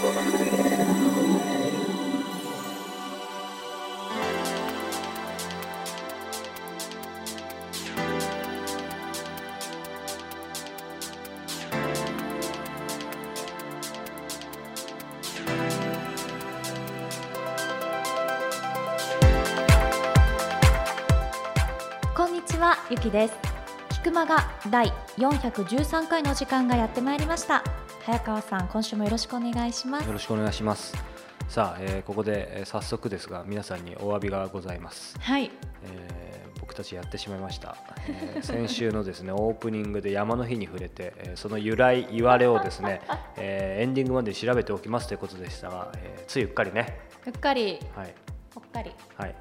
こんにちは、ゆきです。菊間が第413回の時間がやってまいりました。早川さん、今週もよろしくお願いしますよ。ろしくお願いします。さあ、えーここで、えー早速ですが皆さんにお詫びがございます。はい、えー僕たちやってしまいました、えー先週のですね オープニングで山の日に触れて、えーその由来言われをですね、えーエンディングまでに調べておきますということでしたが、えーついうっかりねうっかり、はいぽっかり。はい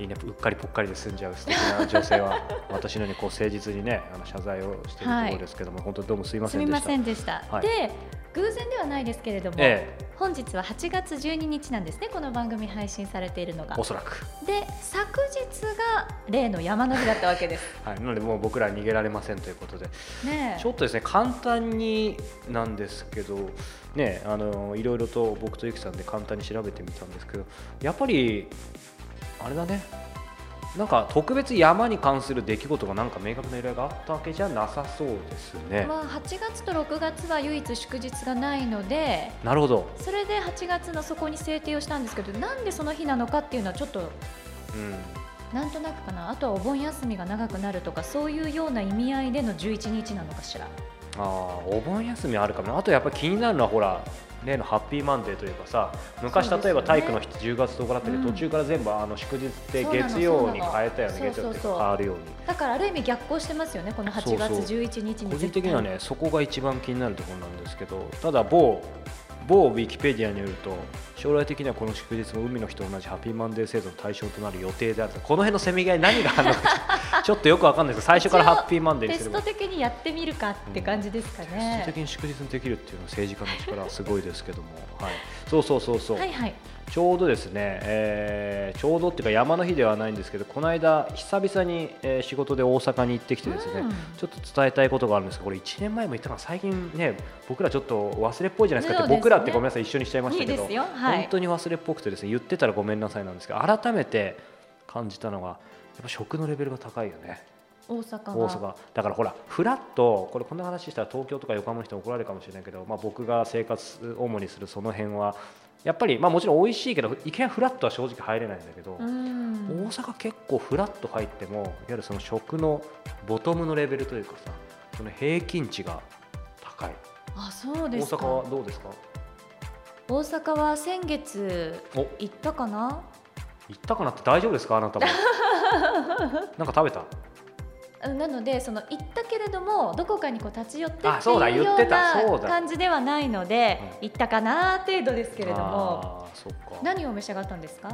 いいねうっかりぽっかりで済んじゃう素敵な女性は 私のようにこう誠実にねあの謝罪をしているところですけども、本当にどうもすいますせんでしたみませんでした。はいで、偶然ではないですけれども、え本日は8月12日なんですね。この番組配信されているのがえお。そらくで、昨日が例の山の日だったわけです。はい、なのでもう僕らは逃げられませんということで、ねえちょっとですね簡単になんですけど、ね、あのいろいろと僕とゆきさんで簡単に調べてみたんですけどやっぱりあれだね。なんか特別山に関する出来事がなんか明確な由来があったわけじゃなさそうですね。まあ8月と6月は唯一祝日がないので。なるほど、それで8月のそこに制定をしたんですけどなんでその日なのかっていうのはちょっとうん、なんとなくかな。あとはお盆休みが長くなるとかそういうような意味合いでの11日なのかしら。あーお盆休みあるかも。なあとやっぱり気になるのはほら例のハッピーマンデーというかさ昔例えば体育の日って10月10日だったけど、うん。途中から全部あの祝日でそうなの月曜に変えたよね月曜って変わるように。だからある意味逆行してますよねこの8月そうそう。11日に。個人的にはねそこが一番気になるところなんですけどただ某某ウィキペディアによると将来的にはこの祝日も海の日と同じハッピーマンデー制度の対象となる予定であると。この辺のせめぎ合い何があるのかちょっとよくわかんないです 最初からハッピーマンデーにすれば。テスト的にやってみるかって感じですかテストね的、に祝日にできるっていうのは政治家の力はすごいですけども、はい、そうそうそうそう、はいはい。ちょうどですね、えーちょうどっていうか山の日ではないんですけどこの間久々に、えー仕事で大阪に行ってきてですね、うん。ちょっと伝えたいことがあるんですけどこれ1年前も言ったから最近ね僕らちょっと忘れっぽいじゃないですか。ね。僕らってごめんなさい一緒にしちゃいましたけど。いいですよ。はい本当に忘れっぽくてですね言ってたらごめんなさいなんですけど改めて感じたのがやっぱ食のレベルが高いよね。大阪大が阪。だからほらフラッとこれこんな話したら東京とか横浜の人に怒られるかもしれないけど、まあ、僕が生活主にするその辺はやっぱり、まあ、もちろん美味しいけどいきなりフラットは正直入れないんだけど、うん。大阪結構フラッと入ってもいわゆるその食のボトムのレベルというかさその平均値が高い。あそう大ですか。阪はどうですか？大阪は先月お。行ったかな？行ったかなって大丈夫ですか？あなたも。なんか食べた？うんなのでその行ったけれどもどこかにこう立ち寄ってってあそうだいうよう言ってた。そな感じではないのでう行ったかな程度ですけれども。あーそっか。何を召し上がったんですか？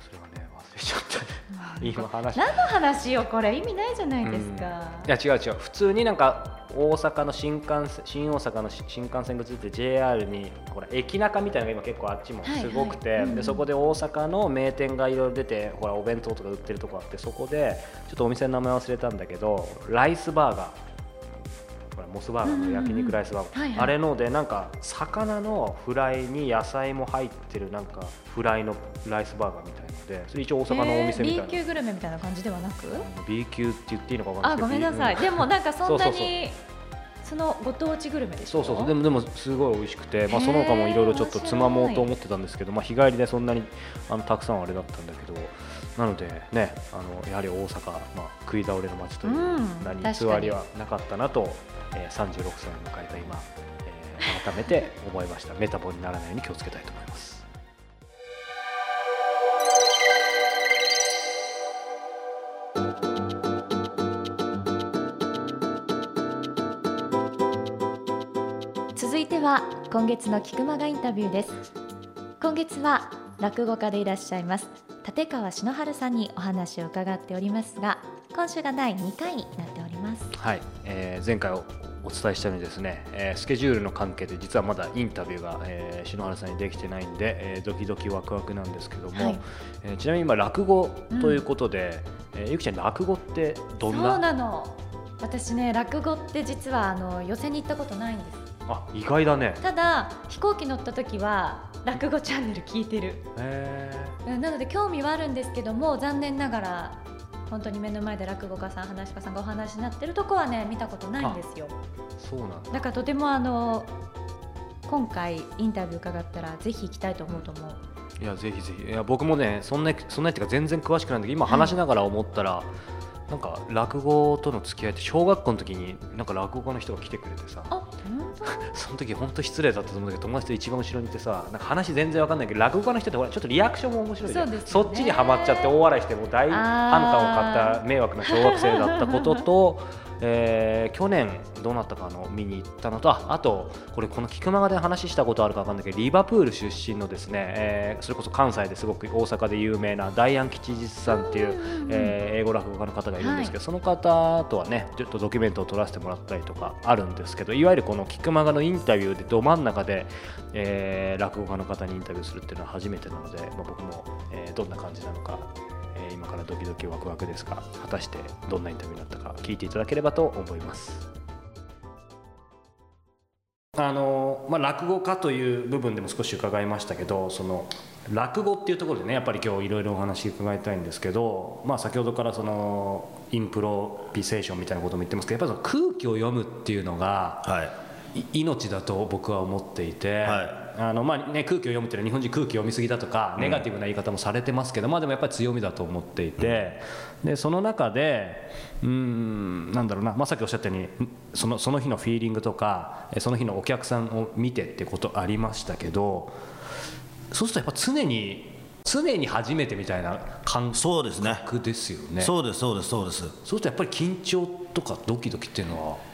それはね忘れちゃった 今話。何の話よこれ？意味ないじゃないですか、いや違う違う。普通になんか大阪の新幹線新大阪の新幹線口って JR にほら駅中みたいなのが今結構あっちもすごくて、はいはいうん。でそこで大阪の名店がいろいろ出てほらお弁当とか売ってるとこあってそこでちょっとお店の名前忘れたんだけどライスバーガーモスバーガーの焼肉ライスバーガー、はいはい。あれのでなんか魚のフライに野菜も入ってるなんかフライのライスバーガーみたいのでそれ一応大阪のお店みたいな、えー B 級グルメみたいな感じではなく？B 級って言っていいのか分かんあない。ですけどごめんなさい、うんでもなんかそんなにそのご当地グルメでしょ？そうそうそう。でもでもすごい美味しくて、まあ、その他もいろいろちょっとつまもうと思ってたんですけど、まあ、日帰りでそんなにあのたくさんはあれだったんだけどなのでねあのやはり大阪、まあ、食い倒れの街といううん名に確かに偽りはなかったなと、えー、36歳を迎えた今、えー改めて思いました。メタボにならないように気をつけたいと思います。は。今月の菊間がインタビューです。今月は落語家でいらっしゃいます。立川篠原さんにお話を伺っておりますが今週が第2回になっております。はい、えー前回おお伝えしたようにですね、えースケジュールの関係で実はまだインタビューが、えー篠原さんにできてないんで、えードキドキワクワクなんですけども、はい。えーちなみに今落語ということで、えーゆきちゃん落語ってどんそうななの。私ね落語って実はあの寄席に行ったことないんですあ意外だね。ただ飛行機乗った時は落語チャンネル聞いてる。なので興味はあるんですけども残念ながら本当に目の前で落語家さん話し家さんがお話になってるとこはね見たことないんですよ。そうなんだ。だからとてもあの今回インタビュー伺ったらぜひ行きたいと思うと思う。いやぜひぜひ。いや僕もねそんなそんなっていうか全然詳しくないんだけど今話しながら思ったら、なんか落語との付き合いって小学校の時になんか落語家の人が来てくれてさ。その時本当失礼だったと思うんだけど友達と一番後ろにいてさなんか話全然わかんないけど落語家の人ってほらちょっとリアクションも面白いじゃん。そね。っちにはまっちゃって大笑いしてもう大反感を買った迷惑な小学生だったことと、えー去年どうなったかの見に行ったのとああとこれこの菊間がで話したことあるかわかんないけどリバプール出身のですね、えーそれこそ関西ですごく大阪で有名なダイアン吉実さんっていう、えー英語落語家の方がいるんですけど、その方とはねちょっとドキュメントを撮らせてもらったりとかあるんですけどいわゆるこの菊間がのインタビューでど真ん中で、えー落語家の方にインタビューするっていうのは初めてなので、まあ、僕も、えーどんな感じなのか、えー今からドキドキワクワクですが果たしてどんなインタビューになったか聞いていただければと思います。あのまあ、落語家という部分でも少し伺いましたけどその落語っていうところでねやっぱり今日いろいろお話伺いたいんですけど、まあ、先ほどからそのインプロビセーションみたいなことも言ってますけどやっぱり空気を読むっていうのがはい命だと僕は思っていて、はい。あのまあね、空気を読むっていうのは日本人空気読みすぎだとか、ネガティブな言い方もされてますけど、まあ、でもやっぱり強みだと思っていて、でその中でうーんなんだろうな、まあ、さっきおっしゃったようにそのその日のフィーリングとかえその日のお客さんを見てってことありましたけどそうするとやっぱ常に常に初めてみたいな感そうですね。覚ですよね。そうですそうですそうです。そうするとやっぱり緊張とかドキドキっていうのは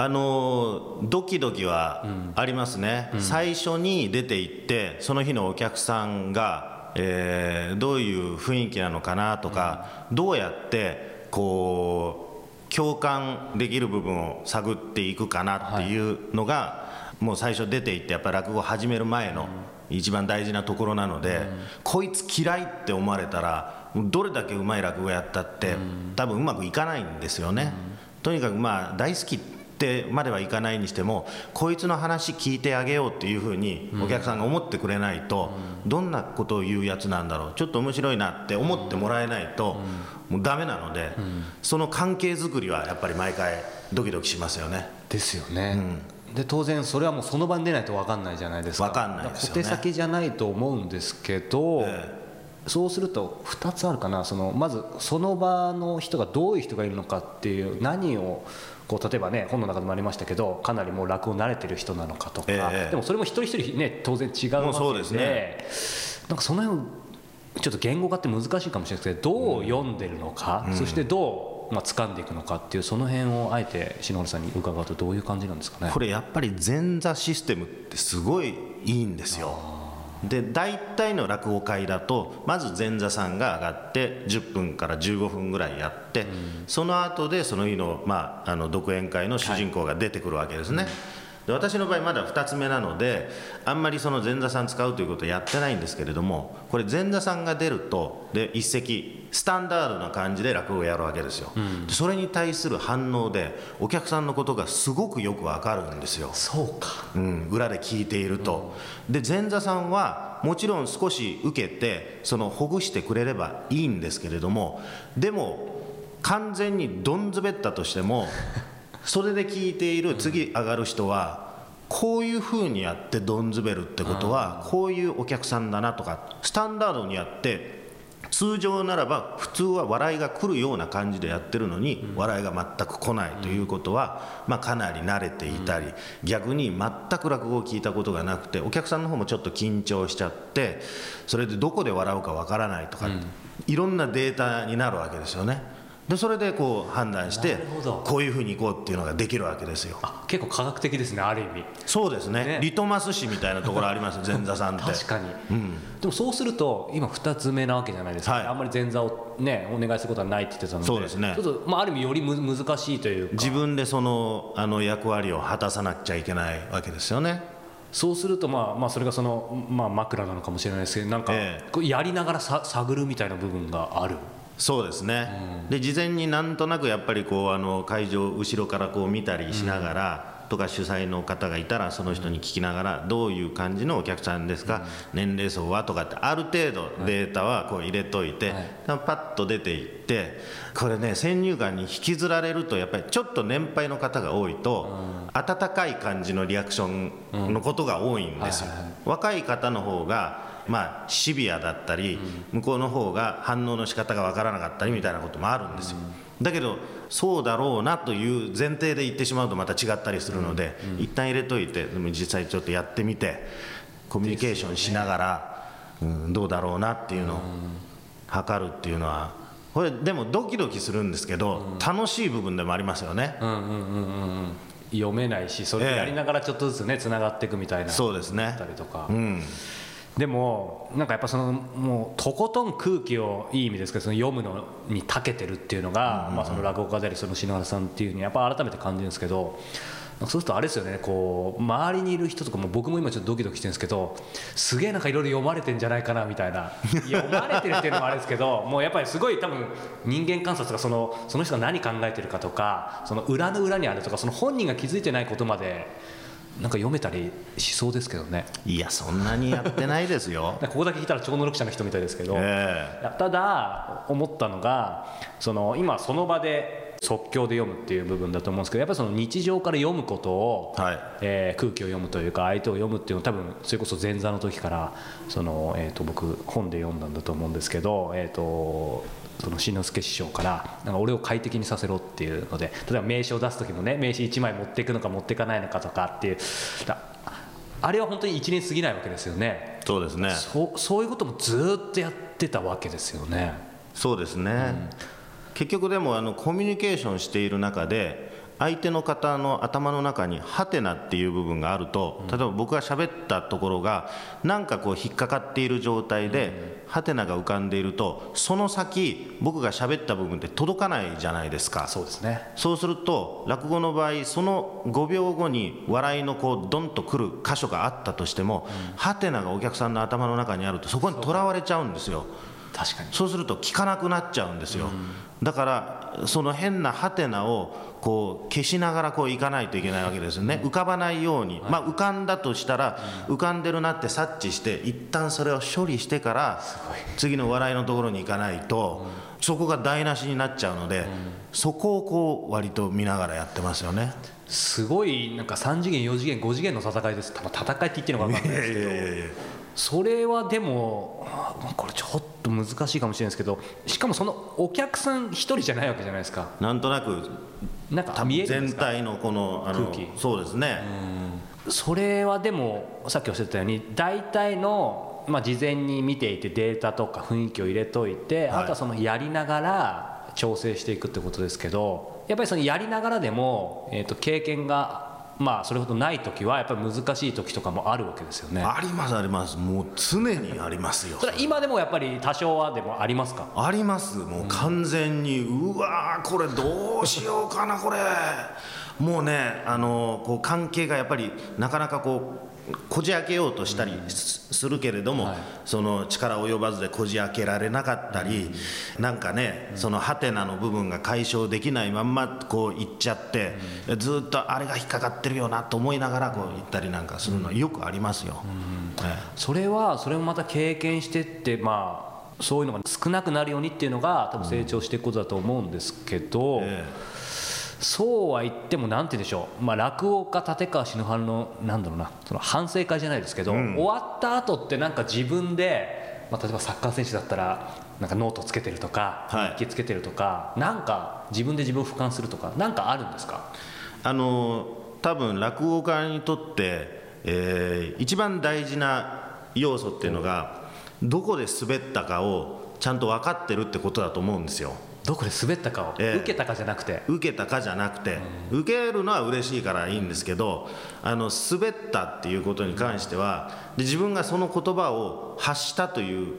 あのードキドキはありますね、最初に出て行ってその日のお客さんが、えーどういう雰囲気なのかなとか、どうやってこう共感できる部分を探っていくかなっていうのが、もう最初出て行ってやっぱり落語始める前の一番大事なところなので、こいつ嫌いって思われたらどれだけうまい落語やったって、多分うまくいかないんですよね。とにかくまあ大好きってまではいかないにしてもこいつの話聞いてあげようっていうふうにお客さんが思ってくれないと、どんなことを言うやつなんだろうちょっと面白いなって思ってもらえないと、もうダメなので、その関係づくりはやっぱり毎回ドキドキしますよね。ですよね、で当然それはもうその場に出ないと分かんないじゃないですか。分かんないですよね。小手先じゃないと思うんですけど、えそうすると2つあるかな。そのまずその場の人がどういう人がいるのかっていう何をこう例えばね本の中でもありましたけどかなりもう落語慣れてる人なのかとか、ええ。でもそれも一人一人ね当然違うわけで。そうですね。なんかその辺ちょっと言語化って難しいかもしれないですけどどう読んでるのか、そしてどう、まあ掴ん。でいくのかっていうその辺をあえて篠原さんに伺うとどういう感じなんですかねこれやっぱり前座システムってすごいいいんですよで大体の落語会だとまず前座さんが上がって10分から15分ぐらいやって、その後でその日の,、まあ、あの独演会の主人公が出てくるわけですね、で私の場合まだ2つ目なのであんまりその前座さん使うということをやってないんですけれどもこれ前座さんが出るとで一席スタンダードな感じで落語をやるわけですよ、でそれに対する反応でお客さんのことがすごくよくわかるんですよ。そうか。うん、裏で聞いていると、で前座さんはもちろん少し受けてそのほぐしてくれればいいんですけれどもでも完全にどんずべったとしても それで聞いている次上がる人はこういうふうにやってどんずべるってことはこういうお客さんだなとかスタンダードにやって通常ならば普通は笑いが来るような感じでやってるのに笑いが全く来ないということは、まあ、かなり慣れていたり逆に全く落語を聞いたことがなくてお客さんの方もちょっと緊張しちゃってそれでどこで笑うかわからないとか、いろんなデータになるわけですよね。でそれでこう判断してこういうふうにいこうっていうのができるわけですよ。あ結構科学的ですねある意味。そうですね。ね。リトマス紙みたいなところあります前 座さんって。確かに、うん。でもそうすると今2つ目なわけじゃないですか、はい。あんまり前座をねお願いすることはないって言ってたので。そうですね。ちょっと、まあ、ある意味よりむ難しいというか。自分でそのあの役割を果たさなくちゃいけないわけですよね。そうすると、まあまあ、それがその、まあ、枕なのかもしれないですけどなんか、ええ。こうやりながらさ探るみたいな部分がある？そうですね、で事前になんとなくやっぱりこうあの会場を後ろからこう見たりしながら、とか主催の方がいたらその人に聞きながらどういう感じのお客さんですか、年齢層はとかってある程度データはこう入れといて、パッと出ていってこれね先入観に引きずられるとやっぱりちょっと年配の方が多いと、温かい感じのリアクションのことが多いんですよ。若い方の方がまあ、シビアだったり、向こうの方が反応の仕方が分からなかったりみたいなこともあるんですよ。だけどそうだろうなという前提で言ってしまうとまた違ったりするので、うん、一旦入れといてでも実際ちょっとやってみてコミュニケーションしながら、うん、どうだろうなっていうのを測るっていうのはこれでもドキドキするんですけど、楽しい部分でもありますよね。読めないしそれやりながらちょっとずつねつながっていくみたいな。そうですね。たりとか、うん、でもなんかやっぱそのもうとことん空気をいい意味ですけどその読むのに長けてるっていうのが、まあ、その落語家でありその篠原さんっていうふうにやっぱ改めて感じるんですけどそうするとあれですよねこう周りにいる人とかも僕も今ちょっとドキドキしてるんですけどすげえなんかいろいろ読まれてんじゃないかなみたいな。読まれてるっていうのもあれですけどもうやっぱりすごい多分人間観察がそのその人が何考えてるかとかその裏の裏にあるとかその本人が気づいてないことまでなんか読めたりしそうですけどね。いやそんなにやってないですよ。ここだけ聞いたら超能力者の人みたいですけど、えー、ただ思ったのがその今その場で即興で読むっていう部分だと思うんですけどやっぱりその日常から読むことを、はい、えー、空気を読むというか相手を読むっていうのは多分それこそ前座の時からその、えー、と僕本で読んだんだと思うんですけど、えーとその新之助師匠からなんか俺を快適にさせろっていうので例えば名刺を出す時もね名刺1枚持っていくのか持っていかないのかとかっていうあれは本当に1年過ぎないわけですよね。そうですね。そそういうこともずっとやってたわけですよね。そうですね、うん、結局でもあのコミュニケーションしている中で相手の方の頭の中にハテナっていう部分があると例えば僕が喋ったところがなんかこう引っかかっている状態でハテナが浮かんでいるとその先僕が喋った部分って届かないじゃないですか。そうですね。そうすると落語の場合その5秒後に笑いのこうドンとくる箇所があったとしても、ハテナがお客さんの頭の中にあるとそこにとらわれちゃうんですよ。確かに。そうすると聞かなくなっちゃうんですよ、だからその変なハテナをこう消しながらこういかないといけないわけですよね。浮かばないように、まあ、浮かんだとしたら浮かんでるなって察知して一旦それを処理してから次の笑いのところに行かないとそこが台無しになっちゃうのでそこをこう割と見ながらやってますよね。すごいなんか3次元4次元5次元の戦いです。戦いって言ってるのか分かんないですけど。それはでもこれちょっと難しいかもしれないですけどしかもそのお客さん一人じゃないわけじゃないですか。なんとなくなんか見える全体のこの空気。そうですね。それはでもさっきおっしゃったように大体の、まあ、事前に見ていてデータとか雰囲気を入れといて、はい、あとはそのやりながら調整していくってことですけどやっぱりそのやりながらでも、えー、と経験がまあそれほどない時はやっぱり難しい時とかもあるわけですよね。ありますあります。もう常にありますよ。それ今でもやっぱり多少はでもありますか？あります。もう完全に、うん、うわこれどうしようかなこれ。もうねあのこう関係がやっぱりなかなかこうこじ開けようとしたりするけれども、はい、その力及ばずでこじ開けられなかったり、うん、なんかね、うん、そのハテナの部分が解消できないまんまこういっちゃって、うん、ずっとあれが引っかかってるよなと思いながらこう行ったりなんかするのはよくありますよ、ええ、それはそれもまた経験してってまあそういうのが少なくなるようにっていうのが多分成長していくことだと思うんですけど、ええそうは言ってもなんて言うんでしょう、まあ、落語家立川篠原のなんだろうなその反省会じゃないですけど、うん、終わった後ってなんか自分で、まあ、例えばサッカー選手だったらなんかノートつけてるとか日記つけてるとか、はい、なんか自分で自分を俯瞰するとかなんかあるんですか？あの多分落語家にとって、えー、一番大事な要素っていうのがどこで滑ったかをちゃんと分かってるってことだと思うんですよ。どこで滑ったかを、えー、受けたかじゃなくて。受けたかじゃなくて、うん、受けるのは嬉しいからいいんですけどあの滑ったっていうことに関してはで自分がその言葉を発したという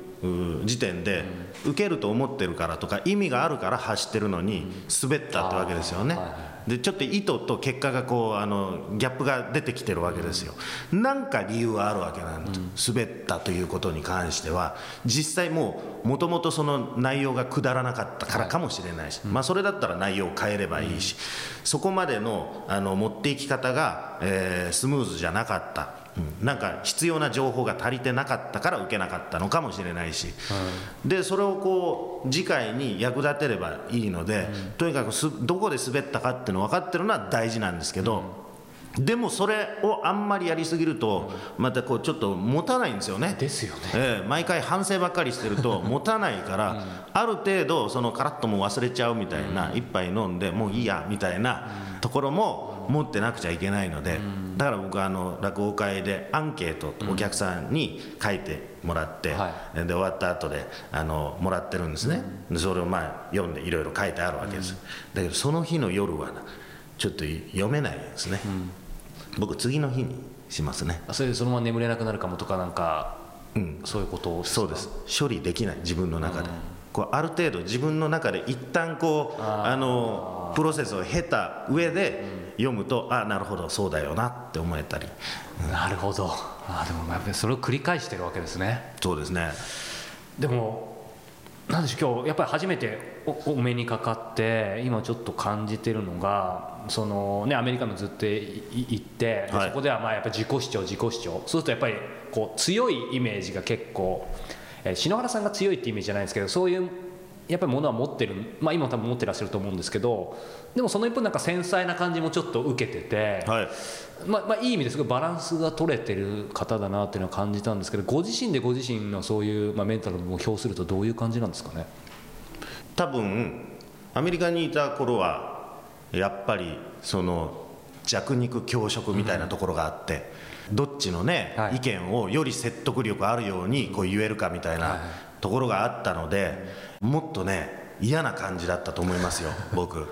時点で、うん、受けると思ってるからとか意味があるから発してるのに滑ったってわけですよね。でちょっと意図と結果がこうあのギャップが出てきてるわけですよ。なんか理由はあるわけなんです、滑ったということに関しては実際もうももともとその内容がくだらなかったからかもしれないし、まあ、それだったら内容を変えればいいし、そこまでのあの持っていき方が、えースムーズじゃなかった。うん。なんか必要な情報が足りてなかったから受けなかったのかもしれないし、でそれをこう次回に役立てればいいので、とにかくすどこで滑ったかっていうの分かってるのは大事なんですけど、でもそれをあんまりやりすぎるとまたこうちょっと持たないんですよね。ですよね。ええ毎回反省ばっかりしてると 持たないから、ある程度そのカラッともう忘れちゃうみたいな、一杯飲んでもういいやみたいなところも持ってなくちゃいけないので、だから僕はあの落語会でアンケートお客さんに書いてもらって、はで終わった後であのもらってるんですね、でそれをまあ読んでいろいろ書いてあるわけです、だけどその日の夜はなちょっと読めないですね、僕次の日にしますね。それでそのまま眠れなくなるかもとかなんか、うん。そういうことそうです。処理できない自分の中で、こうある程度自分の中で一旦こうあのプロセスを経た上で読むと、あなるほどそうだよなって思えたり。なるほど。あでもやっぱりそれを繰り返してるわけですね。そうですね。でもなんでしょう今日やっぱり初めておお目にかかって今ちょっと感じてるのがその、ね、アメリカのずっと行って、ではい。そこではまあやっぱり自己主張自己主張。そうするとやっぱりこう強いイメージが結構、えー篠原さんが強いってイメージじゃないんですけどそういうやっぱりものは持ってる、まあ、今も多分持ってらっしゃると思うんですけどでもその一方なんか繊細な感じもちょっと受けてて、はい。まあまあ、いい意味ですごいバランスが取れてる方だなっていうのは感じたんですけどご自身でご自身のそういう、まあ、メンタルを表するとどういう感じなんですかね？多分アメリカにいた頃はやっぱりその弱肉強食みたいなところがあって、どっちのね、はい。意見をより説得力あるようにこう言えるかみたいはい。なところがあったので、もっとね嫌な感じだったと思いますよ 僕。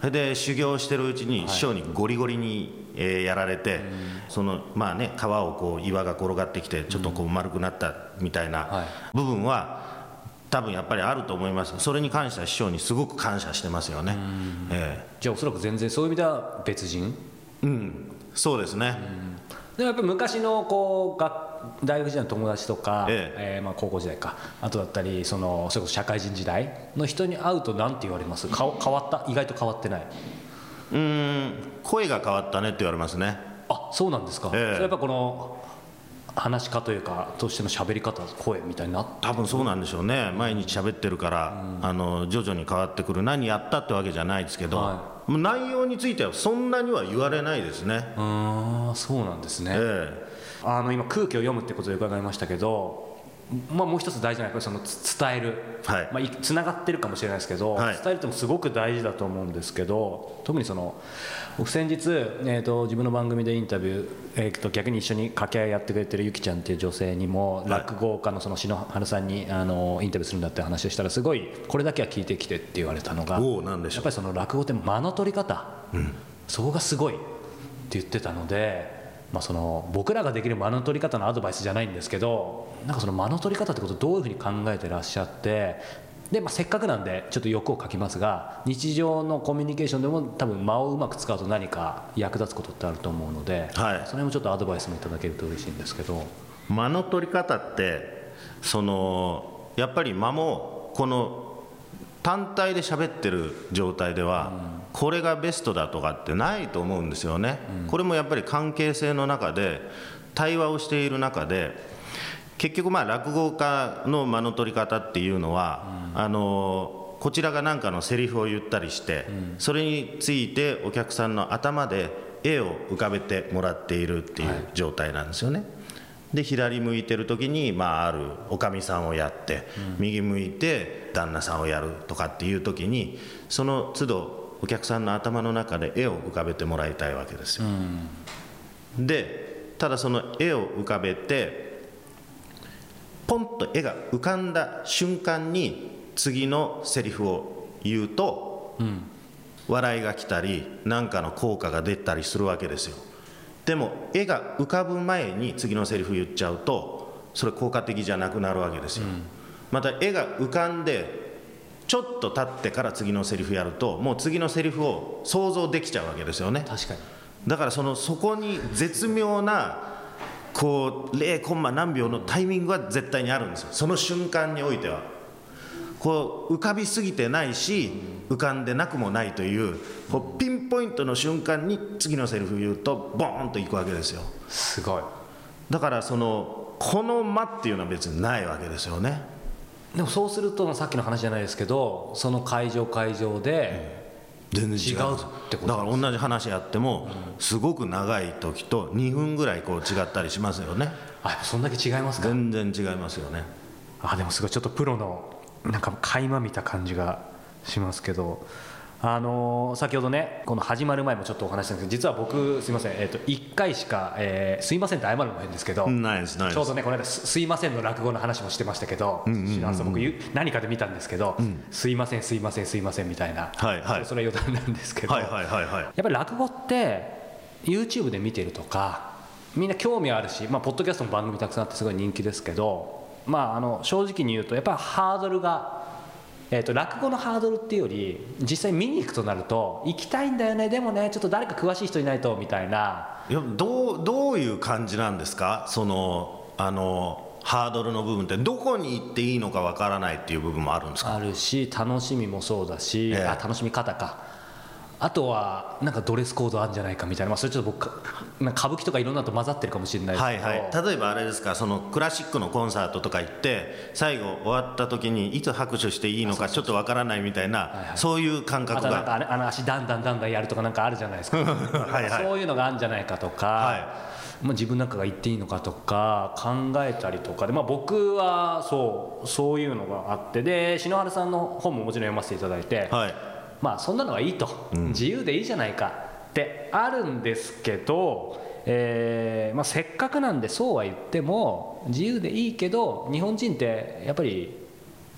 それで修行してるうちに師匠にゴリゴリに、えーやられて、そのまあね川をこう岩が転がってきてちょっとこう丸くなったみたいはい。な部分は多分やっぱりあると思います。それに関しては師匠にすごく感謝してますよね。えじゃあおそらく全然そういう意味では別人？えうん。そうですね、でもやっぱり昔のこう学大学時代の友達とか、ええ。ーまあ、高校時代か。あとだったりそのそれこそ社会人時代の人に会うと何て言われます？か変わった？意外と変わってない？うん声が変わったねって言われますね。あそうなんですか、ええ。それやっぱこの話し家というかとしての喋り方声みたいになっ多分そうなんでしょうね。毎日喋ってるから、あの徐々に変わってくる。何やったってわけじゃないですけど、はもう内容についてはそんなには言われないですね、ああそうなんですね、えあの今空気を読むってことで伺いましたけど、まあ、もう一つ大事なのはそのつ伝える、はい。まあ、いつながってるかもしれないですけど、はい。伝えるってもすごく大事だと思うんですけど特にその僕先日、えー、と自分の番組でインタビュー、えー、と逆に一緒に掛け合いやってくれてるゆきちゃんっていう女性にも、はい。落語家のその篠原さんにあのインタビューするんだって話をしたらすごいこれだけは聞いてきてって言われたのがおおなんでしょう。やっぱりその落語って間の取り方、そこがすごいって言ってたので、まあ、その僕らができる間の取り方のアドバイスじゃないんですけどなんかその間の取り方ってことをどういうふうに考えてらっしゃってで、まあ、せっかくなんでちょっと欲を書きますが日常のコミュニケーションでも多分間をうまく使うと何か役立つことってあると思うので、はいその辺もちょっとアドバイスもいただけると嬉しいんですけど。間の取り方ってそのやっぱり間もこの単体で喋ってる状態では、これがベストだとかってないと思うんですよね、これもやっぱり関係性の中で対話をしている中で結局まあ落語家の間の取り方っていうのは、あのこちらが何かのセリフを言ったりして、それについてお客さんの頭で絵を浮かべてもらっているっていう状態なんですよね。で左向いてる時に、まあ、あるおかみさんをやって、右向いて旦那さんをやるとかっていう時にその都度お客さんの頭の中で絵を浮かべてもらいたいわけですよ。でただその絵を浮かべてポンと絵が浮かんだ瞬間に次のセリフを言うと、笑いが来たり何かの効果が出たりするわけですよ。でも絵が浮かぶ前に次のセリフ言っちゃうとそれ効果的じゃなくなるわけですよ、また絵が浮かんでちょっと経ってから次のセリフやるともう次のセリフを想像できちゃうわけですよね。確かに。だからそのそこに絶妙なこう0コンマ何秒のタイミングは絶対にあるんですよ。その瞬間においては。こう浮かびすぎてないし浮かんでなくもないというこうピンポイントの瞬間に次のセリフ言うとボーンといくわけですよ。すごい。だからそのこの間っていうのは別にないわけですよねでもそうするとさっきの話じゃないですけどその会場会場で全然違う。ってことだから同じ話やってもすごく長い時と2分ぐらいこう違ったりしますよね。あそんだけ違いますか？全然違いますよね。あでもすごいちょっとプロのなんか垣間見た感じがしますけどあのー先ほどねこの始まる前もちょっとお話ししたんですけど実は僕すいません、えー、と1回しか、えーすいませんって謝るのも変ですけど、ないですないです。ちょうどねこの間すすいませんの落語の話もしてましたけど、僕何かで見たんですけど、すいませんすいませんすいませんみたいな、はいはい。それは余談なんですけど、はいはいはいはい。やっぱり落語って YouTube で見てるとかみんな興味あるし、まあ、ポッドキャストも番組たくさんあってすごい人気ですけど、まあ、あの正直に言うとやっぱりハードルが、えー、と落語のハードルっていうより実際見に行くとなると行きたいんだよねでもねちょっと誰か詳しい人いないとみたいな。いやどうどういう感じなんですか？そのあのハードルの部分って。どこに行っていいのかわからないっていう部分もあるんですか？あるし楽しみもそうだし、ええ。あ楽しみ方かあとはなんかドレスコードあるんじゃないかみたいな、まあ、それちょっと僕かなんか歌舞伎とかいろんなのと混ざってるかもしれないですけど、はいはい、例えばあれですかそのクラシックのコンサートとか行って最後終わった時にいつ拍手していいのかちょっとわからないみたいなそういう感覚あとなんかがあの足だんだんだんだんやるとかなんかあるじゃないですか。はいはい。そういうのがあるんじゃないかとか、はまあ、自分なんかが言っていいのかとか考えたりとかで、まあ、僕はそうそういうのがあって。で篠原さんの本ももちろん読ませていただいて、はいまあそんなのはいいと、自由でいいじゃないかってあるんですけど、えーまあ、せっかくなんでそうは言っても自由でいいけど日本人ってやっぱり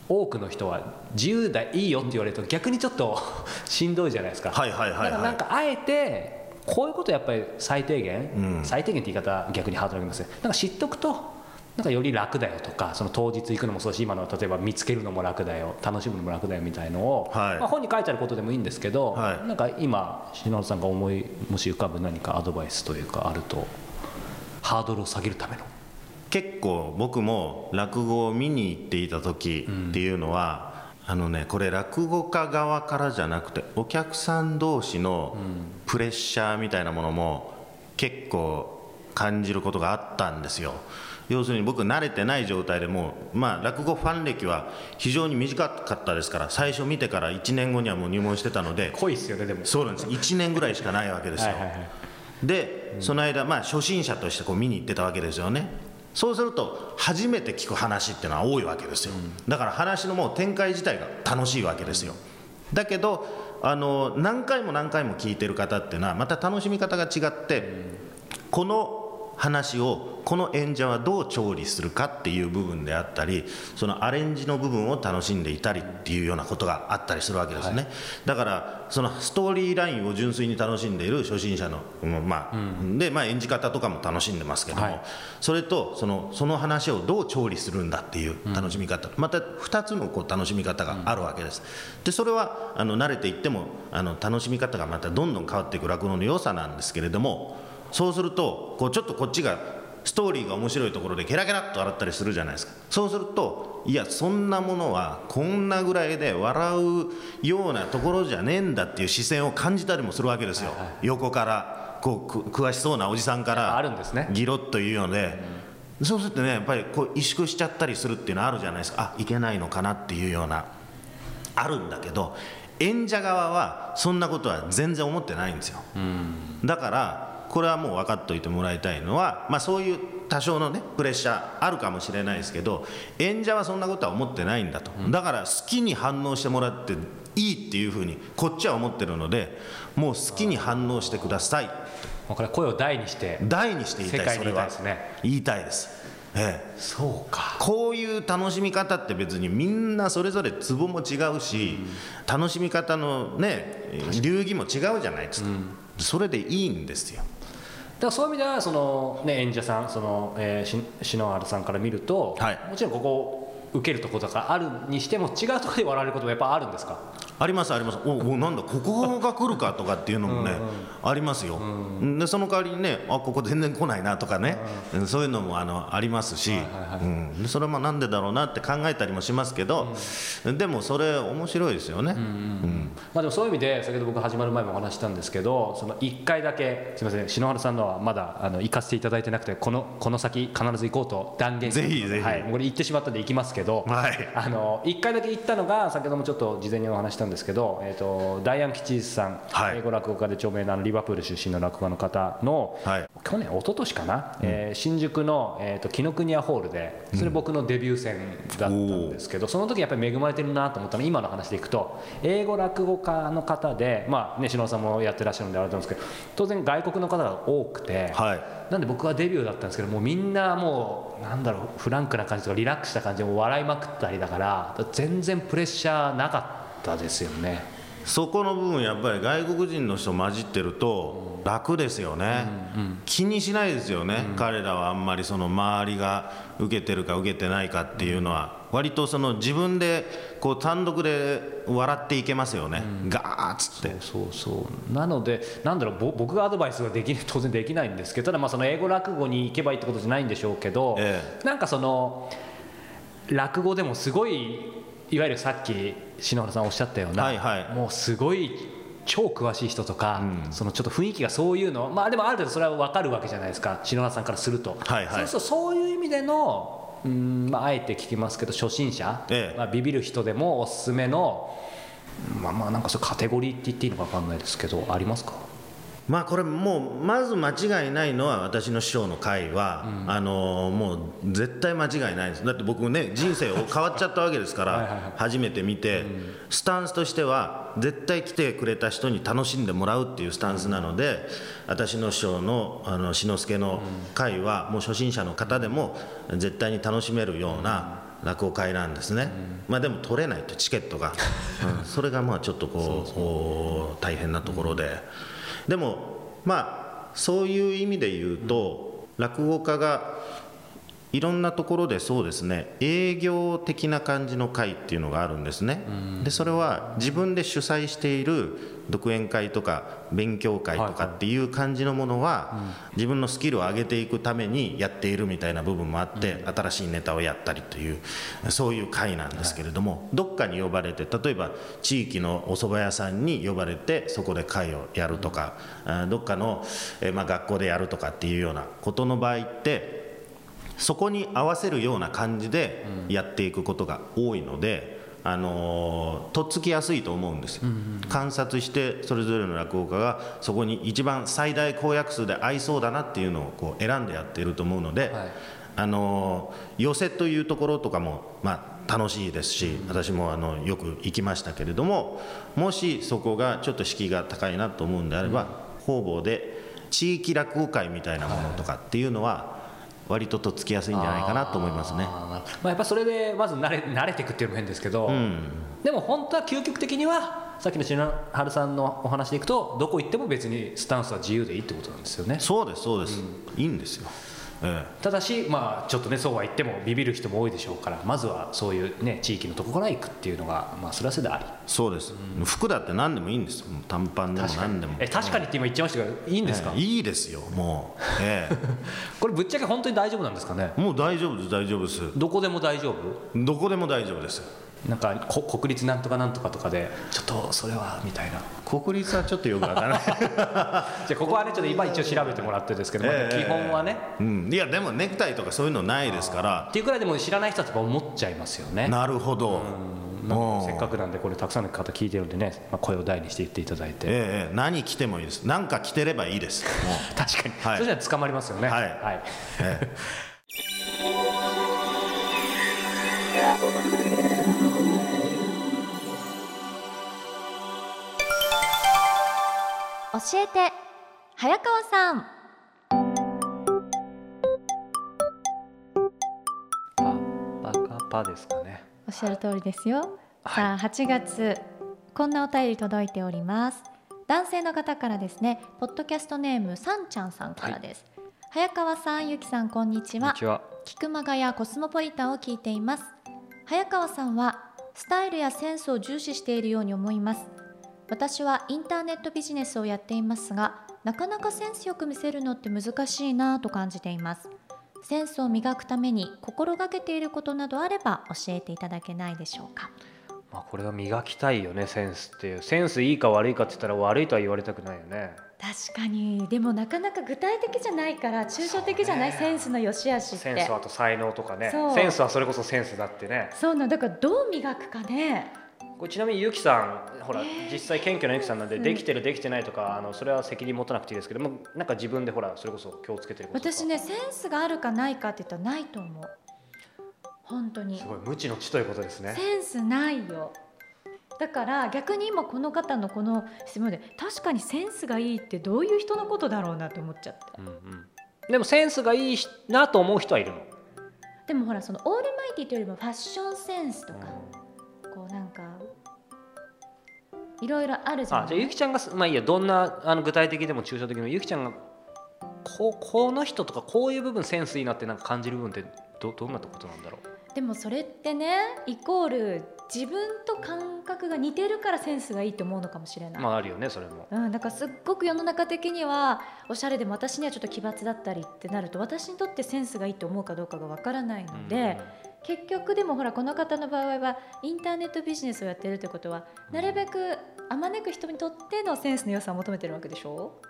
多くの人は自由でいいよって言われると逆にちょっと しんどいじゃないですか。はいはいはいはい。だからなんかあえてこういうことやっぱり最低限、うん。最低限って言い方逆にハードル上げます。ねなんか知っとくとなんかより楽だよとかその当日行くのもそうだし今の例えば見つけるのも楽だよ楽しむのも楽だよみたいのを、はい。まあ、本に書いてあることでもいいんですけど、はい。なんか今篠原さんが思いもし浮かぶ何かアドバイスというかあるとハードルを下げるための。結構僕も落語を見に行っていた時っていうのは、あのねこれ落語家側からじゃなくてお客さん同士のプレッシャーみたいなものも結構感じることがあったんですよ要するに僕慣れてない状態でもうまあ落語ファン歴は非常に短かったですから最初見てから1年後にはもう入門してたので濃いですよねでも。そうなんです。1年ぐらいしかないわけですよ、はいはいはい。でその間、まあ、初心者としてこう見に行ってたわけですよね。そうすると初めて聞く話っていうのは多いわけですよ、だから話のもう展開自体が楽しいわけですよ。だけどあの何回も何回も聞いてる方っていうのはまた楽しみ方が違って、この話をこの演者はどう調理するかっていう部分であったりそのアレンジの部分を楽しんでいたりっていうようなことがあったりするわけですね、だからそのストーリーラインを純粋に楽しんでいる初心者の、うんまあでまあ、演じ方とかも楽しんでますけども、はい。それとそのその話をどう調理するんだっていう楽しみ方、また2つのこう楽しみ方があるわけです。でそれはあの慣れていってもあの楽しみ方がまたどんどん変わっていく落語の良さなんですけれどもそうするとこうちょっとこっちがストーリーが面白いところでケラケラっと笑ったりするじゃないですか。そうするといやそんなものはこんなぐらいで笑うようなところじゃねえんだっていう視線を感じたりもするわけですよ、横からこうく詳しそうなおじさんからあるんですね。ギロッというので、そうするとねやっぱりこう萎縮しちゃったりするっていうのはあるじゃないですか。あいけないのかなっていうような。あるんだけど演者側はそんなことは全然思ってないんですよ、だからこれはもう分かっておいてもらいたいのは、まあ、そういう多少のねプレッシャーあるかもしれないですけど演者はそんなことは思ってないんだと、だから好きに反応してもらっていいっていうふうにこっちは思ってるのでもう好きに反応してください。もうこれ声を大にして大にして言いたい世界にそれは言いたいですね。言いたいです、ええ、そうか。こういう楽しみ方って別にみんなそれぞれツボも違うし、楽しみ方のね流儀も違うじゃないですか、それでいいんですよらそういう意味ではその、ね、演者さんその、えー、し篠原さんから見ると、はい。もちろんここ受けるところとかあるにしても違うところで笑われることもやっぱあるんですか？ありますあります。おおなんだここが来るかとかっていうのもねありますよ、でその代わりにねあここ全然来ないなとかね、うん。そういうのもあのありますし、うん、でそれもなんでだろうなって考えたりもしますけど、でもそれ面白いですよね、うんまあ、でもそういう意味で先ほど僕始まる前もお話ししたんですけどその1回だけすみません篠原さんのはまだあの行かせていただいてなくてこのこの先必ず行こうと断言ぜひぜひ。はい、もうこれ行ってしまったんで行きますけど、はい。あの1回だけ行ったのが先ほどもちょっと事前にお話ししたんですけど、えー、とダイアン吉さん、はい。英語落語家で著名なリバプール出身の落語家の方の、はい。去年一昨年かな、えー新宿の、えー、と紀ノ国屋ホールでそれ僕のデビュー戦だったんですけど、その時やっぱり恵まれてるなと思ったの今の話でいくと英語落語家の方でまあね篠原さんもやってらっしゃるんであれなんですけど当然外国の方が多くて、はい。なんで僕はデビューだったんですけどもうみんなもうなんだろうフランクな感じとかリラックスした感じでもう笑いまくったりだから全然プレッシャーなかったですよね。そこの部分やっぱり外国人の人混じってると楽ですよね、気にしないですよね、彼らはあんまりその周りが受けてるか受けてないかっていうのは。割とその自分でこう単独で笑っていけますよね、ガーッつって。そうそう。なのでなんだろうぼ僕がアドバイスができ 当然できないんですけどただまあその英語落語に行けばいいってことじゃないんでしょうけど、え。なんかその落語でもすごいいわゆるさっき篠原さんおっしゃったような、はいはい。もうすごい超詳しい人とか、そのちょっと雰囲気がそういうのまあでもある程度それは分かるわけじゃないですか篠原さんからすると、はいはい。そうするとそういう意味でのうん、まあ、あえて聞きますけど初心者、ええ。まあ、ビビる人でもおすすめのまあまあなんかそうカテゴリーって言っていいのか分かんないですけどありますか？まあこれもうまず間違いないのは私の師匠の会は、あのもう絶対間違いないです。だって僕ね人生を変わっちゃったわけですから初めて見て、スタンスとしては絶対来てくれた人に楽しんでもらうっていうスタンスなので、私の師匠のあの志の輔の会はもう初心者の方でも絶対に楽しめるような落語会なんですね、まあでも取れないとチケットが、うん。それがまあちょっとこう。こう大変なところで。でもまあそういう意味で言うと、落語家がいろんなところでそうですね営業的な感じの会っていうのがあるんですね、でそれは自分で主催している独演会とか勉強会とかっていう感じのものは、自分のスキルを上げていくためにやっているみたいな部分もあって、新しいネタをやったりというそういう会なんですけれども、どっかに呼ばれて例えば地域のお蕎麦屋さんに呼ばれてそこで会をやるとか、あどっかの、えーまあ、学校でやるとかっていうようなことの場合ってそこに合わせるような感じでやっていくことが多いので、あのーとっつきやすいと思うんですよ、観察してそれぞれの落語家がそこに一番最大公約数で合いそうだなっていうのをこう選んでやっていると思うので、はい。あのー寄せというところとかも、まあ、楽しいですし、私もあのよく行きましたけれどももしそこがちょっと敷居が高いなと思うんであれば、方々で地域落語会みたいなものとかっていうのは割ととっつきやすいんじゃないかなと思いますね。まあ、やっぱそれでまず慣れ慣れていくっていうのも変ですけど、うんでも本当は究極的にはさっきの篠原さんのお話でいくとどこ行っても別にスタンスは自由でいいってことなんですよねそうですそうです、いいんですよ、ええただしまあちょっとねそうは言ってもビビる人も多いでしょうからまずはそういうね地域のところから行くっていうのがまあそれはそれであり。そうです、服だって何でもいいんです。短パンでも何でも。え確かにって今言っちゃいましたけどいいんですか、ええいいですよもう、えこれぶっちゃけ本当に大丈夫なんですかね？えもう大丈夫です大丈夫です。どこでも大丈夫？どこでも大丈夫ですなんかこ国立なんとかなんとかとかでちょっとそれはみたいな。国立はちょっとよくわからない、じゃあここはねちょっと今一応調べてもらってですけど、まあええ基本はね。うん、いやでもネクタイとかそういうのないですから。っていうくらいでも知らない人はやっぱ思っちゃいますよね。なるほど、うん。せっかくなんでこれたくさんの方聞いてるんでね、まあ、声を大にして言っていただいて、ええええ。何着てもいいです。何か着てればいいです。確かに、はい。そしたら捕まりますよね。はい。はい、ええ 教えて。早川さん。パパカパですかね。おっしゃる通りですよ、はい。さあ8月こんなお便り届いております。男性の方からですねポッドキャストネームさんちゃんさんからです、早川さんゆきさんこんにちは。こんにちは。菊間がやコスモポリタンを聞いています早川さんはスタイルやセンスを重視しているように思います私はインターネットビジネスをやっていますがなかなかセンスよく見せるのって難しいなぁと感じています。センスを磨くために心がけていることなどあれば教えていただけないでしょうか。まあ、これは磨きたいよねセンスっていう。センスいいか悪いかって言ったら悪いとは言われたくないよね。確かに。でもなかなか具体的じゃないから抽象的じゃない、センスの良し悪しって。センスはあと才能とかね。センスはそれこそセンスだってね。そうなんだからどう磨くかねこれちなみにゆきさんほら、えー。実際謙虚なゆきさんなんで、うん。できてるできてないとかあのそれは責任持たなくていいですけどもなんか自分でほらそれこそ気をつけてること私ねセンスがあるかないかって言ったらないと思う。本当に。すごい無知の知ということですね。センスないよ。だから逆に今この方のこの質問で確かにセンスがいいってどういう人のことだろうなって思っちゃってうんうん。でもセンスがいいしなと思う人はいるの、でもほらそのオールマイティというよりもファッションセンスとか、こうなんかいろいろあるじゃない。あじゃあゆきちゃんがすまあいいやどんなあの具体的でも抽象的でもゆきちゃんがここの人とかこういう部分センスいいなってなんか感じる部分ってどどんなことなんだろう？でもそれってねイコール自分と感覚が似てるからセンスがいいって思うのかもしれない、まああるよねそれも。うん、だからすっごく世の中的にはおしゃれでも私にはちょっと奇抜だったりってなると私にとってセンスがいいと思うかどうかがわからないので、結局でもほらこの方の場合はインターネットビジネスをやってるってことはなるべくあまねく人にとってのセンスの良さを求めてるわけでしょ？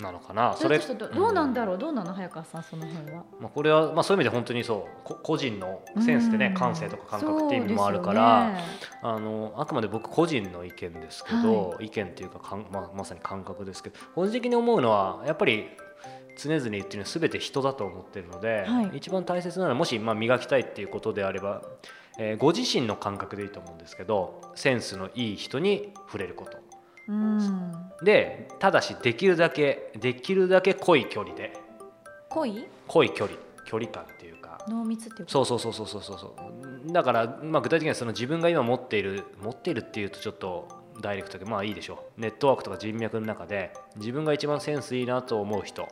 なのかな？それどどうなんだろう、うどうなの早川さんその辺は？まあ、これは、まあ、そういう意味で本当にそうこ個人のセンスってね、うん。感性とか感覚っていう意味もあるから、ね。あのあくまで僕個人の意見ですけど、意見っていうかかん、まあ、まさに感覚ですけど個人的に思うのはやっぱり常々言ってるのは全て人だと思ってるので、はい。一番大切なのはもし、まあ、磨きたいっていうことであれば、えーご自身の感覚でいいと思うんですけどセンスのいい人に触れること。うん。でただしできるだけできるだけ濃い距離で。濃い？濃い距離。距離感っていうか。濃密っていうかそうそうそうそうそうそうそう。だから、まあ、具体的にはその自分が今持っている持っているっていうとちょっとダイレクトだけどまあいいでしょう。ネットワークとか人脈の中で自分が一番センスいいなと思う人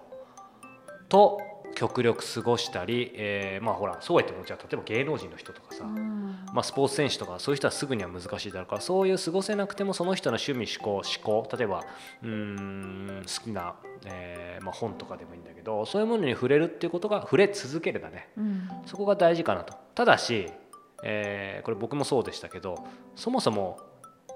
と極力過ごしたり、えーまあほらそうやってもじゃあ例えば芸能人の人とかさ、うん。まあ、スポーツ選手とかそういう人はすぐには難しいだろうからそういう過ごせなくてもその人の趣味思考思考例えばうーん好きな、えーまあ、本とかでもいいんだけどそういうものに触れるっていうことが触れ続ければね。うん。そこが大事かなと。ただし、えーこれ僕もそうでしたけどそもそも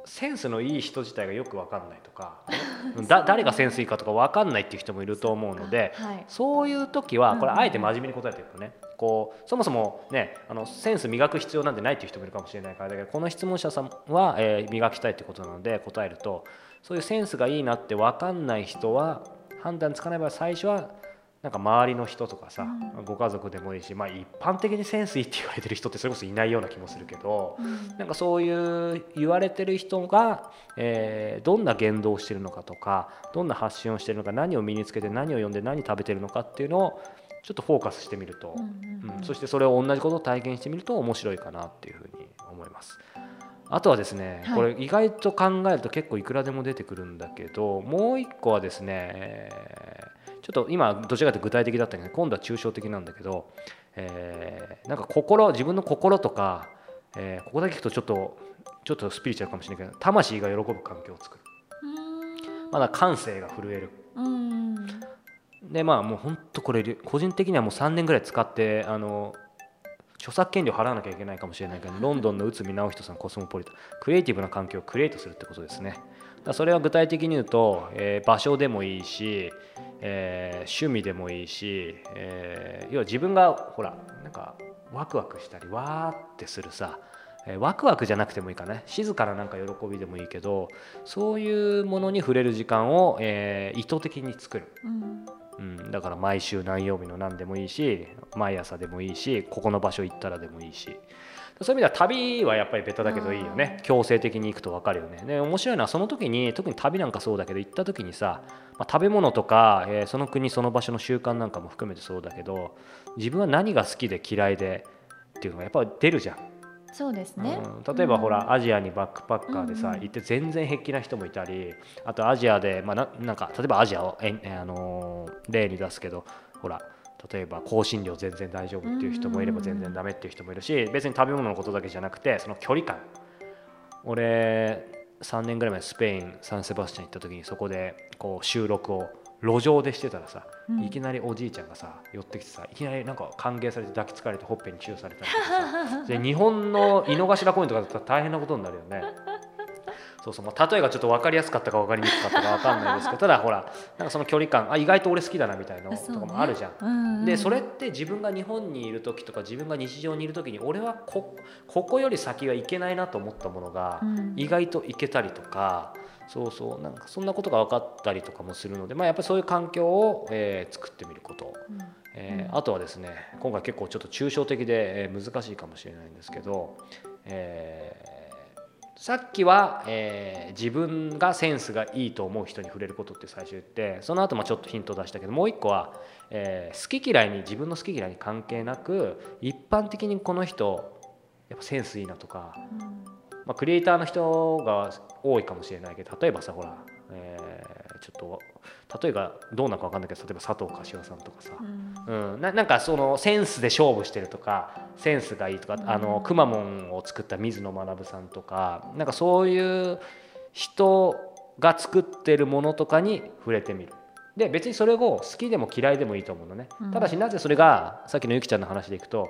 センスのいい人自体がよく分かんないとか だ誰がセンスいいかとか分かんないっていう人もいると思うので、はい。そういう時はこれうん。うんあえて真面目に答えてるとねこうそもそもねあのセンス磨く必要なんてないっていう人もいるかもしれないからだけどこの質問者さんは、えー磨きたいってことなので答えるとそういうセンスがいいなって分かんない人は判断つかない場合は最初はなんか周りの人とかさ、うん。ご家族でもいいし、まあ、一般的にセンスいいって言われてる人ってそれこそいないような気もするけど、うん。なんかそういう言われてる人が、えーどんな言動をしてるのかとかどんな発信をしてるのか何を身につけて何を読んで何食べてるのかっていうのをちょっとフォーカスしてみると、うんそしてそれを同じことを体験してみると面白いかなっていうふうに思います。あとはですね、はい。これ意外と考えると結構いくらでも出てくるんだけどもう一個はですね、えーちょっと今どちらかというと具体的だったけど今度は抽象的なんだけど、えーなんか心自分の心とか、えーここだけ聞くとちょっとちょっとスピリチュアルかもしれないけど魂が喜ぶ環境を作る。まだ感性が震える。うん。でまあもう本当これ個人的にはもう3年ぐらい使ってあの著作権料払わなきゃいけないかもしれないけど ロンドンの内海直人さんコスモポリタンクリエイティブな環境をクリエイトするってことですね。だそれは具体的に言うと、えー場所でもいいし、えー趣味でもいいし、えー要は自分がほらなんかワクワクしたりわーってするさえーワクワクじゃなくてもいいかね静かななんか喜びでもいいけどそういうものに触れる時間を、えー意図的に作る。うん。うん、だから毎週何曜日の何でもいいし毎朝でもいいしここの場所行ったらでもいいしそういう意味では旅はやっぱりベタだけどいいよね。強制的に行くと分かるよね。で面白いのはその時に特に旅なんかそうだけど行った時にさ、まあ、食べ物とか、えーその国その場所の習慣なんかも含めてそうだけど自分は何が好きで嫌いでっていうのがやっぱり出るじゃん。そうですね。うん。例えばほら、アジアにバックパッカーでさ、うんうん行って全然平気な人もいたりあとアジアで、まあ、ななんか例えばアジアをえあのー例に出すけどほら例えば香辛料全然大丈夫っていう人もいれば全然ダメっていう人もいるし別に食べ物のことだけじゃなくてその距離感俺3年ぐらい前スペインサンセバスチャン行った時にそこでこう収録を路上でしてたらさ、うんいきなりおじいちゃんがさ寄ってきてさいきなりなんか歓迎されて抱きつかれてほっぺにチューされたりとかさ で日本の井の頭公園とかだったら大変なことになるよね。そうそうまあ、例えがちょっと分かりやすかったか分かりにくかったか分かんないですけど ただほらなんかその距離感あ意外と俺好きだなみたいなのとかもあるじゃん。うんうんでそれって自分が日本にいる時とか自分が日常にいる時に俺はこここより先はいけないなと思ったものがうん。意外といけたりとか、そうそうなんかそんなことが分かったりとかもするので、まあ、やっぱりそういう環境を、えー作ってみること、うん。えーうんあとはですね今回結構ちょっと抽象的で、えー難しいかもしれないんですけど、えーさっきは、えー自分がセンスがいいと思う人に触れることって最初言ってその後もちょっとヒントを出したけどもう一個は、えー好き嫌いに自分の好き嫌いに関係なく一般的にこの人やっぱセンスいいなとか、まあ、クリエイターの人が多いかもしれないけど例えばさほら、えーちょっと例えばどうなのか分かんないけど例えば佐藤柏さんとかさ、うん。うん、ななんかそのセンスで勝負してるとかセンスがいいとか、うん。あのくまモンを作った水野学さんとかなんかそういう人が作ってるものとかに触れてみる。で別にそれを好きでも嫌いでもいいと思うのね、うん。ただしなぜそれがさっきのゆきちゃんの話でいくと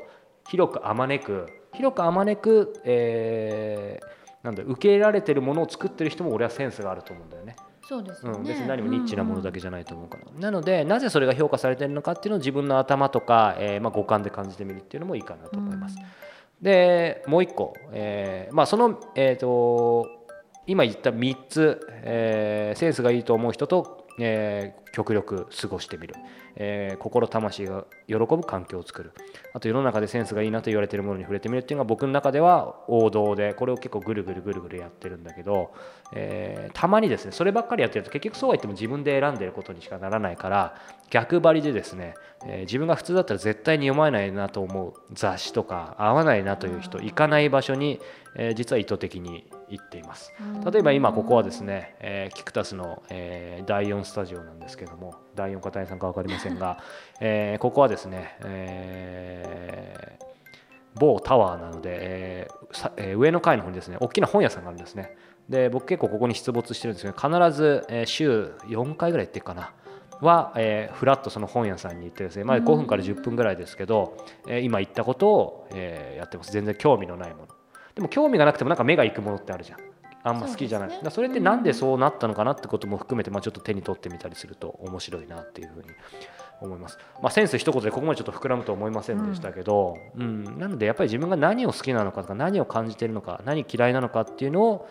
広くあまねく広くあまねく、えーなんだ受け入れられてるものを作ってる人も俺はセンスがあると思うんだよね。そうですよね、うん、別に何もニッチなものだけじゃないと思うから、なのでなぜそれが評価されてるのかっていうのを自分の頭とか、えーまあ、五感で感じてみるっていうのもいいかなと思います。でもう一個、えーまあ、その、えー、と今言った3つ、えーセンスがいいと思う人と、えー極力過ごしてみる、えー心魂が喜ぶ環境を作る。あと世の中でセンスがいいなと言われているものに触れてみるっていうのが僕の中では王道でこれを結構ぐるぐるぐるぐるやってるんだけど、えーたまにですねそればっかりやってると結局そうは言っても自分で選んでることにしかならないから逆張りでですね、えー自分が普通だったら絶対に読まないなと思う雑誌とか合わないなという人行かない場所に、えー実は意図的に行っています。例えば今ここはですね、えーキクタスの、えー第4スタジオなんですけども第4片井さんか分かりませんが、えーここはですね、えー某タワーなので、えーさえー上の階の方にですね大きな本屋さんがあるんですね。で僕結構ここに出没してるんですけど必ず、えー週4回ぐらい行ってるかな。は、えーフラッとその本屋さんに行ってですね、まあ、5分から10分ぐらいですけど、えー今言ったことを、えーやってます。全然興味のないもの。でも興味がなくてもなんか目が行くものってあるじゃん。あんま好きじゃない。ね。それってなんでそうなったのかなってことも含めて、まあ、ちょっと手に取ってみたりすると面白いなっていうふうに思います、まあ、センス一言でここまでちょっと膨らむと思いませんでしたけど、うん。なのでやっぱり自分が何を好きなのかとか何を感じているのか何嫌いなのかっていうのを、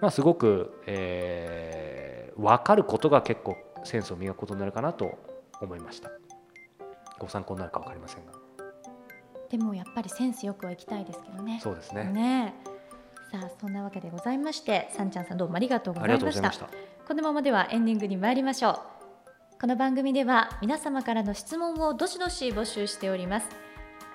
まあ、すごく、えー分かることが結構センスを磨くことになるかなと思いました。ご参考になるか分かりませんが。でもやっぱりセンスよくはいきたいですけどね。そうですね。ねさあそんなわけでございましてさんちゃんさんどうもありがとうございました。このままではエンディングに参りましょう。この番組では皆様からの質問をどしどし募集しております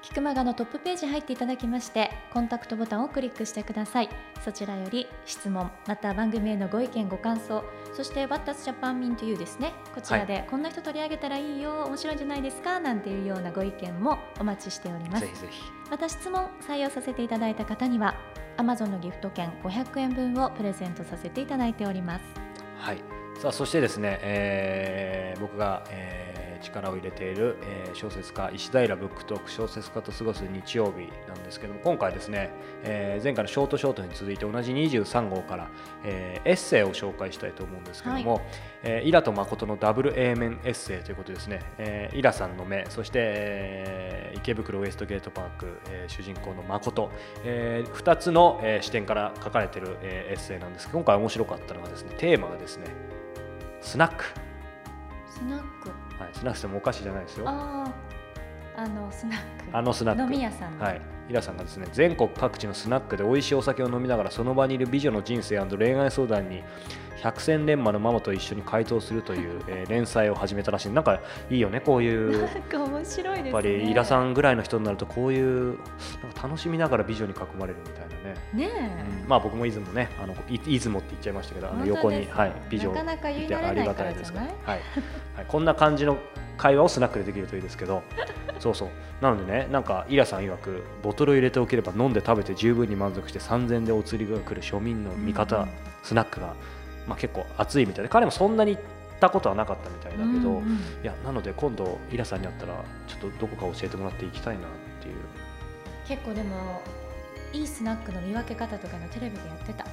キクマガのトップページ入っていただきましてコンタクトボタンをクリックしてください。そちらより質問また番組へのご意見ご感想そして What does Japan mean to you ですね。こちらで、こんな人取り上げたらいいよ面白いんじゃないですかなんていうようなご意見もお待ちしております。ぜひぜひ。また質問採用させていただいた方には Amazon のギフト券500円分をプレゼントさせていただいております。はい、さあそしてですね、えー僕が、えー力を入れている、えー小説家石平ブックトーク小説家と過ごす日曜日なんですけども今回ですね、えー前回のショートショートに続いて同じ23号から、えーエッセイを紹介したいと思うんですけども、えーイラと誠のダブル A 面エッセイということですね、えーイラさんの目そして、えー池袋ウエストゲートパーク、えー主人公の誠、え2つの、えー視点から書かれている、えーエッセイなんですけど今回面白かったのがですねテーマがですねスナック、スナックはい、スナックもお菓子じゃないですよ。ああああのスナック。のスナック。飲み屋さんの。はい、イラさんがですね全国各地のスナックで美味しいお酒を飲みながらその場にいる美女の人生恋愛相談に百戦錬磨のママと一緒に回答するという、えー連載を始めたらしい。なんかいいよねこういうなんか面白いですね。やっぱりイラさんぐらいの人になるとこういうなんか楽しみながら美女に囲まれるみたいなね、ねえ、うん。まあ僕も出雲ねあのい出雲って言っちゃいましたけどあの横に、はい、美女なかなか言いいてあり慣れない？たいですらじゃないから。はい。はい、こんな感じの会話をスナックでできるといいですけど。そうそう。なのでねなんかイラさん曰くボトルを入れておければ飲んで食べて十分に満足して3000円でお釣りが来る庶民の味方、うんスナックが、まあ、結構熱いみたいで彼もそんなに行ったことはなかったみたいだけど、うんうん。いやなので今度イラさんに会ったらちょっとどこか教えてもらって行きたいなっていう。結構でもいいスナックの見分け方とかのテレビでやってた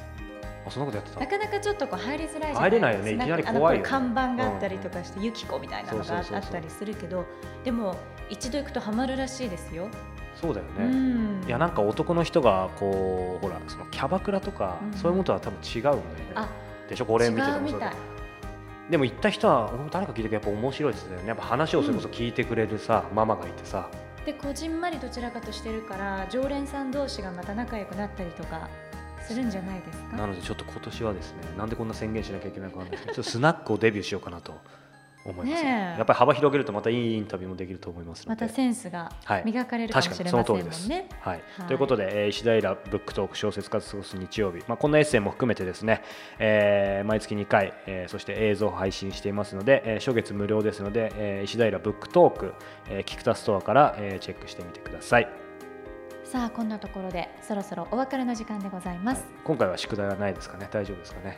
あそんなことやってたなかなかちょっとこう入りづらいじゃない入れないよね。ですかいきなり怖い看板があったりとかして、ユキコみたいなのがあったりするけどでも一度行くとハマるらしいですよ、そうだよね、うん。いやなんか男の人がこうほらそのキャバクラとか、うん。そういうものとは多分違うんだよね。あでしょこれ見ててもそうだでも行った人は誰か聞いてやっぱ面白いですよね。やっぱ話をそれこそ聞いてくれるさ、ママがいてさ。でこじんまりどちらかとしてるから常連さん同士がまた仲良くなったりとかするんじゃないですか？なのでちょっと今年はですねなんでこんな宣言しなきゃいけないかわかんないですけどちょっとスナックをデビューしようかなと思います、ね。え。やっぱり幅広げるとまたいいインタビューもできると思いますので。またセンスがはい。磨かれるかもしれませんもんね、はい。はい。ということで、えー石平ブックトーク小説家と過ごす日曜日、まあ、こんなエッセイも含めてですね、えー毎月2回、えーそして映像を配信していますので、えー初月無料ですので、えー石平ブックトーク、えー、キクタストアから、えーチェックしてみてください、さあこんなところでそろそろお別れの時間でございます、今回は宿題はないですかね。大丈夫ですかね。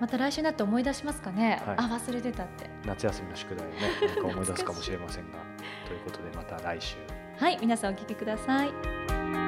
また来週になって思い出しますかね、はい。あ忘れてたって。夏休みの宿題をね なんか思い出すかもしれませんが。ということでまた来週。はい皆さんお聞きください